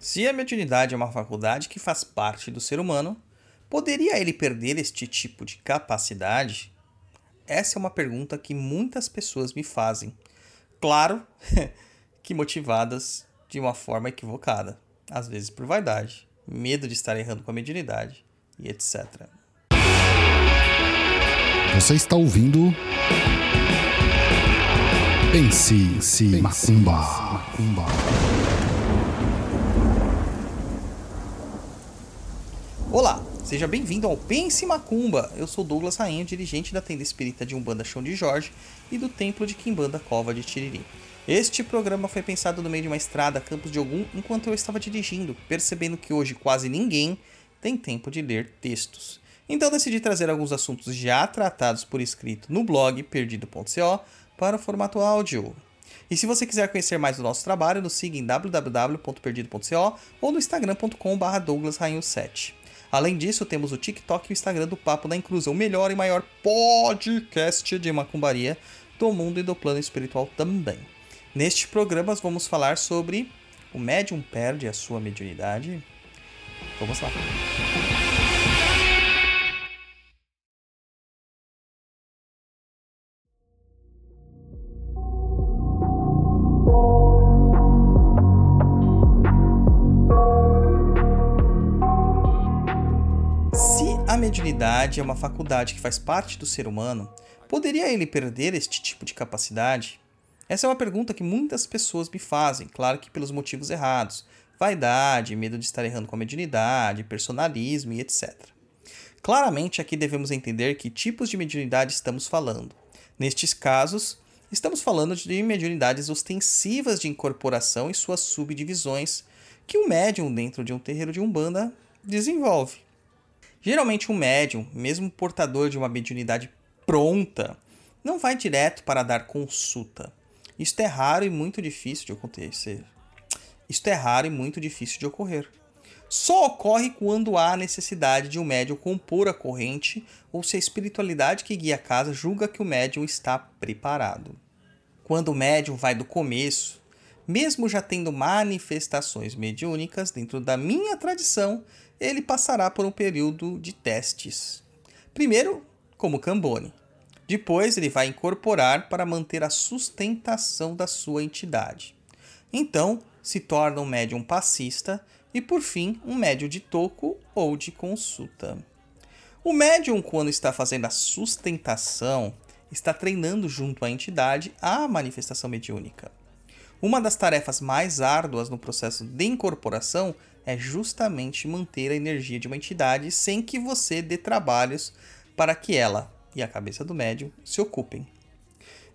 Se a mediunidade é uma faculdade que faz parte do ser humano, poderia ele perder este tipo de capacidade? Essa é uma pergunta que muitas pessoas me fazem. Claro que motivadas de uma forma equivocada, às vezes por vaidade, medo de estar errando com a mediunidade e etc. Você está ouvindo. Pense, Pense Macumba. Macumba. Olá, seja bem-vindo ao Pense Macumba. Eu sou Douglas Rainha, dirigente da tenda espírita de Umbanda Chão de Jorge e do templo de Quimbanda Cova de Tiriri. Este programa foi pensado no meio de uma estrada Campos de Ogum enquanto eu estava dirigindo, percebendo que hoje quase ninguém tem tempo de ler textos. Então decidi trazer alguns assuntos já tratados por escrito no blog perdido.co para o formato áudio. E se você quiser conhecer mais do nosso trabalho, nos siga em www.perdido.co ou no instagram.com.br douglasrainho7. Além disso, temos o TikTok e o Instagram do Papo da Inclusão, o melhor e maior podcast de macumbaria do mundo e do plano espiritual também. Neste programa vamos falar sobre o médium perde a sua mediunidade. Vamos lá. Mediunidade é uma faculdade que faz parte do ser humano, poderia ele perder este tipo de capacidade? Essa é uma pergunta que muitas pessoas me fazem, claro que pelos motivos errados. Vaidade, medo de estar errando com a mediunidade, personalismo e etc. Claramente aqui devemos entender que tipos de mediunidade estamos falando. Nestes casos, estamos falando de mediunidades ostensivas de incorporação e suas subdivisões que um médium dentro de um terreiro de umbanda desenvolve. Geralmente um médium, mesmo portador de uma mediunidade pronta, não vai direto para dar consulta. Isto é raro e muito difícil de acontecer. Isto é raro e muito difícil de ocorrer. Só ocorre quando há necessidade de um médium compor a corrente ou se a espiritualidade que guia a casa julga que o médium está preparado. Quando o médium vai do começo, mesmo já tendo manifestações mediúnicas dentro da minha tradição, ele passará por um período de testes. Primeiro, como Cambone. Depois, ele vai incorporar para manter a sustentação da sua entidade. Então, se torna um médium passista e, por fim, um médium de toco ou de consulta. O médium, quando está fazendo a sustentação, está treinando junto à entidade a manifestação mediúnica. Uma das tarefas mais árduas no processo de incorporação é justamente manter a energia de uma entidade sem que você dê trabalhos para que ela e a cabeça do médium se ocupem.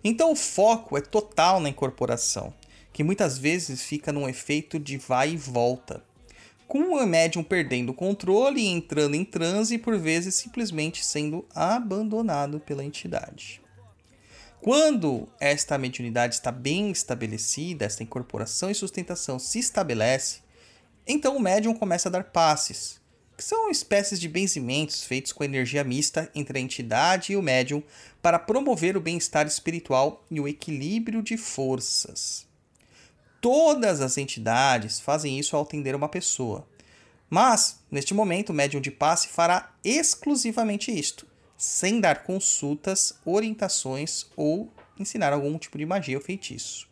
Então o foco é total na incorporação, que muitas vezes fica num efeito de vai e volta, com o médium perdendo o controle e entrando em transe e por vezes simplesmente sendo abandonado pela entidade. Quando esta mediunidade está bem estabelecida, esta incorporação e sustentação se estabelece, então o médium começa a dar passes, que são espécies de benzimentos feitos com energia mista entre a entidade e o médium para promover o bem-estar espiritual e o equilíbrio de forças. Todas as entidades fazem isso ao atender uma pessoa. Mas, neste momento, o médium de passe fará exclusivamente isto, sem dar consultas, orientações ou ensinar algum tipo de magia ou feitiço.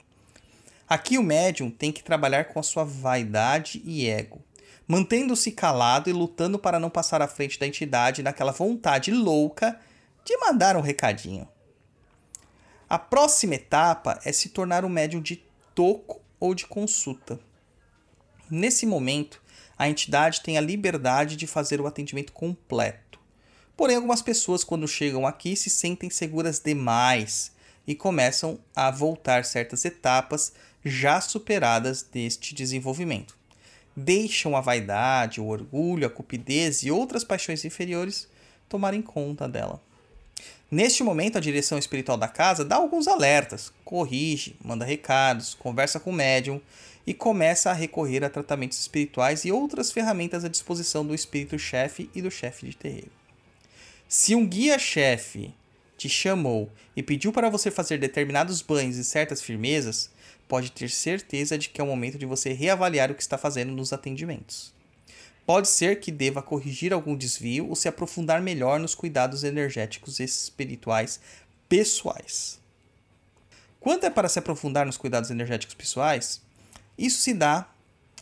Aqui o médium tem que trabalhar com a sua vaidade e ego, mantendo-se calado e lutando para não passar à frente da entidade naquela vontade louca de mandar um recadinho. A próxima etapa é se tornar um médium de toco ou de consulta. Nesse momento, a entidade tem a liberdade de fazer o atendimento completo. Porém, algumas pessoas, quando chegam aqui, se sentem seguras demais e começam a voltar certas etapas já superadas deste desenvolvimento. Deixam a vaidade, o orgulho, a cupidez e outras paixões inferiores tomarem conta dela. Neste momento, a direção espiritual da casa dá alguns alertas, corrige, manda recados, conversa com o médium e começa a recorrer a tratamentos espirituais e outras ferramentas à disposição do espírito-chefe e do chefe de terreiro. Se um guia-chefe te chamou e pediu para você fazer determinados banhos e certas firmezas, pode ter certeza de que é o momento de você reavaliar o que está fazendo nos atendimentos. Pode ser que deva corrigir algum desvio ou se aprofundar melhor nos cuidados energéticos e espirituais pessoais. Quanto é para se aprofundar nos cuidados energéticos pessoais, isso se dá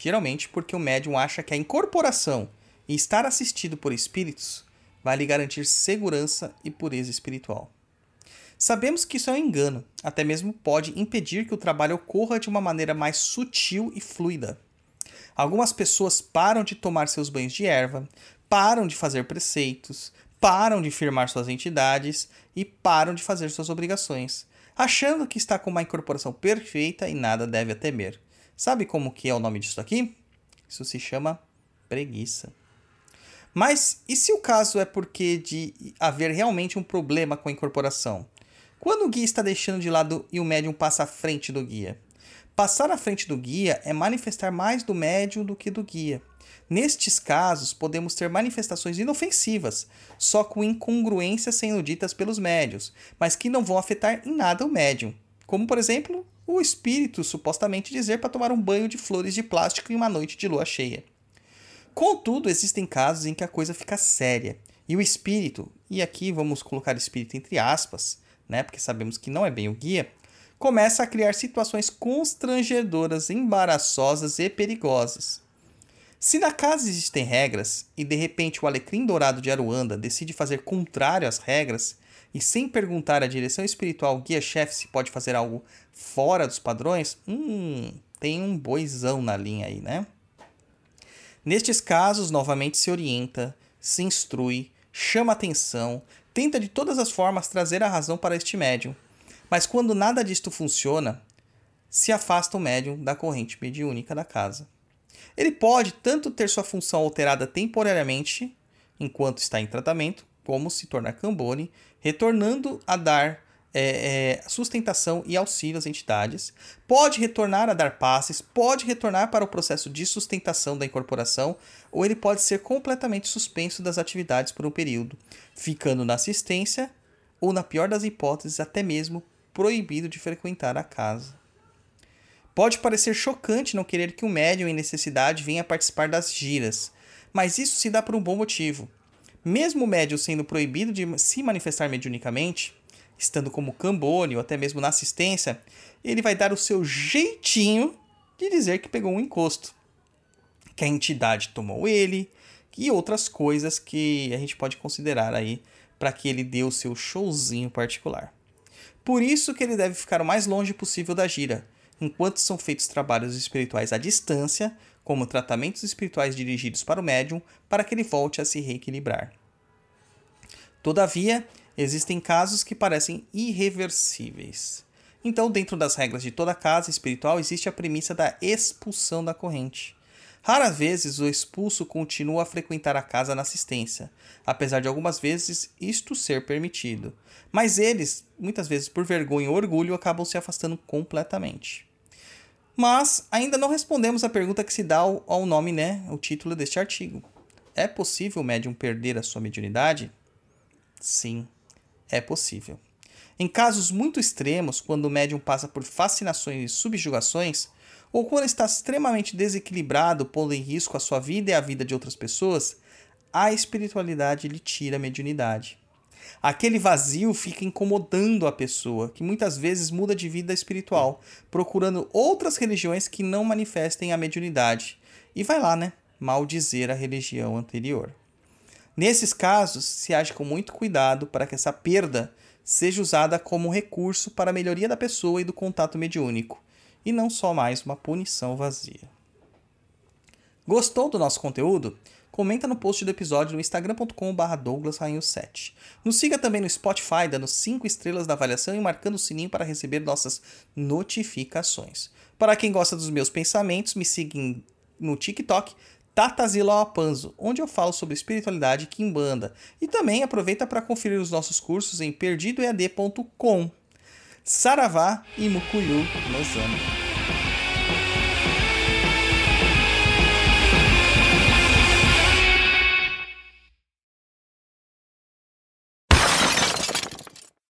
geralmente porque o médium acha que a incorporação e estar assistido por espíritos vai lhe garantir segurança e pureza espiritual. Sabemos que isso é um engano, até mesmo pode impedir que o trabalho ocorra de uma maneira mais sutil e fluida. Algumas pessoas param de tomar seus banhos de erva, param de fazer preceitos, param de firmar suas entidades e param de fazer suas obrigações, achando que está com uma incorporação perfeita e nada deve a temer. Sabe como que é o nome disso aqui? Isso se chama preguiça. Mas e se o caso é porque de haver realmente um problema com a incorporação? Quando o guia está deixando de lado e o médium passa à frente do guia? Passar à frente do guia é manifestar mais do médium do que do guia. Nestes casos, podemos ter manifestações inofensivas, só com incongruências sendo ditas pelos médios, mas que não vão afetar em nada o médium. Como, por exemplo, o espírito supostamente dizer para tomar um banho de flores de plástico em uma noite de lua cheia. Contudo, existem casos em que a coisa fica séria e o espírito, e aqui vamos colocar espírito entre aspas, né, porque sabemos que não é bem o guia, começa a criar situações constrangedoras, embaraçosas e perigosas. Se na casa existem regras e de repente o alecrim dourado de Aruanda decide fazer contrário às regras e sem perguntar à direção espiritual guia-chefe se pode fazer algo fora dos padrões, hum, tem um boizão na linha aí, né? Nestes casos, novamente se orienta, se instrui, chama atenção, tenta de todas as formas trazer a razão para este médium. Mas quando nada disto funciona, se afasta o médium da corrente mediúnica da casa. Ele pode tanto ter sua função alterada temporariamente, enquanto está em tratamento, como se tornar cambone, retornando a dar é, é, sustentação e auxílio às entidades, pode retornar a dar passes, pode retornar para o processo de sustentação da incorporação, ou ele pode ser completamente suspenso das atividades por um período, ficando na assistência ou, na pior das hipóteses, até mesmo proibido de frequentar a casa. Pode parecer chocante não querer que um médium em necessidade venha participar das giras, mas isso se dá por um bom motivo. Mesmo o médium sendo proibido de se manifestar mediunicamente, estando como cambone ou até mesmo na assistência, ele vai dar o seu jeitinho de dizer que pegou um encosto, que a entidade tomou ele e outras coisas que a gente pode considerar aí para que ele dê o seu showzinho particular. Por isso que ele deve ficar o mais longe possível da gira, enquanto são feitos trabalhos espirituais à distância, como tratamentos espirituais dirigidos para o médium, para que ele volte a se reequilibrar. Todavia, existem casos que parecem irreversíveis. Então, dentro das regras de toda casa espiritual, existe a premissa da expulsão da corrente. Raras vezes o expulso continua a frequentar a casa na assistência, apesar de algumas vezes isto ser permitido. Mas eles, muitas vezes por vergonha ou orgulho, acabam se afastando completamente. Mas ainda não respondemos a pergunta que se dá ao nome, né, o título deste artigo. É possível o médium perder a sua mediunidade? Sim é possível. Em casos muito extremos, quando o médium passa por fascinações e subjugações, ou quando está extremamente desequilibrado, pondo em risco a sua vida e a vida de outras pessoas, a espiritualidade lhe tira a mediunidade. Aquele vazio fica incomodando a pessoa, que muitas vezes muda de vida espiritual, procurando outras religiões que não manifestem a mediunidade. E vai lá, né? Maldizer a religião anterior. Nesses casos, se age com muito cuidado para que essa perda seja usada como recurso para a melhoria da pessoa e do contato mediúnico, e não só mais uma punição vazia. Gostou do nosso conteúdo? Comenta no post do episódio no instagram.com.br douglasrainho7. Nos siga também no Spotify, dando 5 estrelas na avaliação e marcando o sininho para receber nossas notificações. Para quem gosta dos meus pensamentos, me siga no TikTok, Tatazila Apanzo, onde eu falo sobre espiritualidade Kimbanda. E também aproveita para conferir os nossos cursos em perdidoead.com. Saravá e Mucuyu Nozano.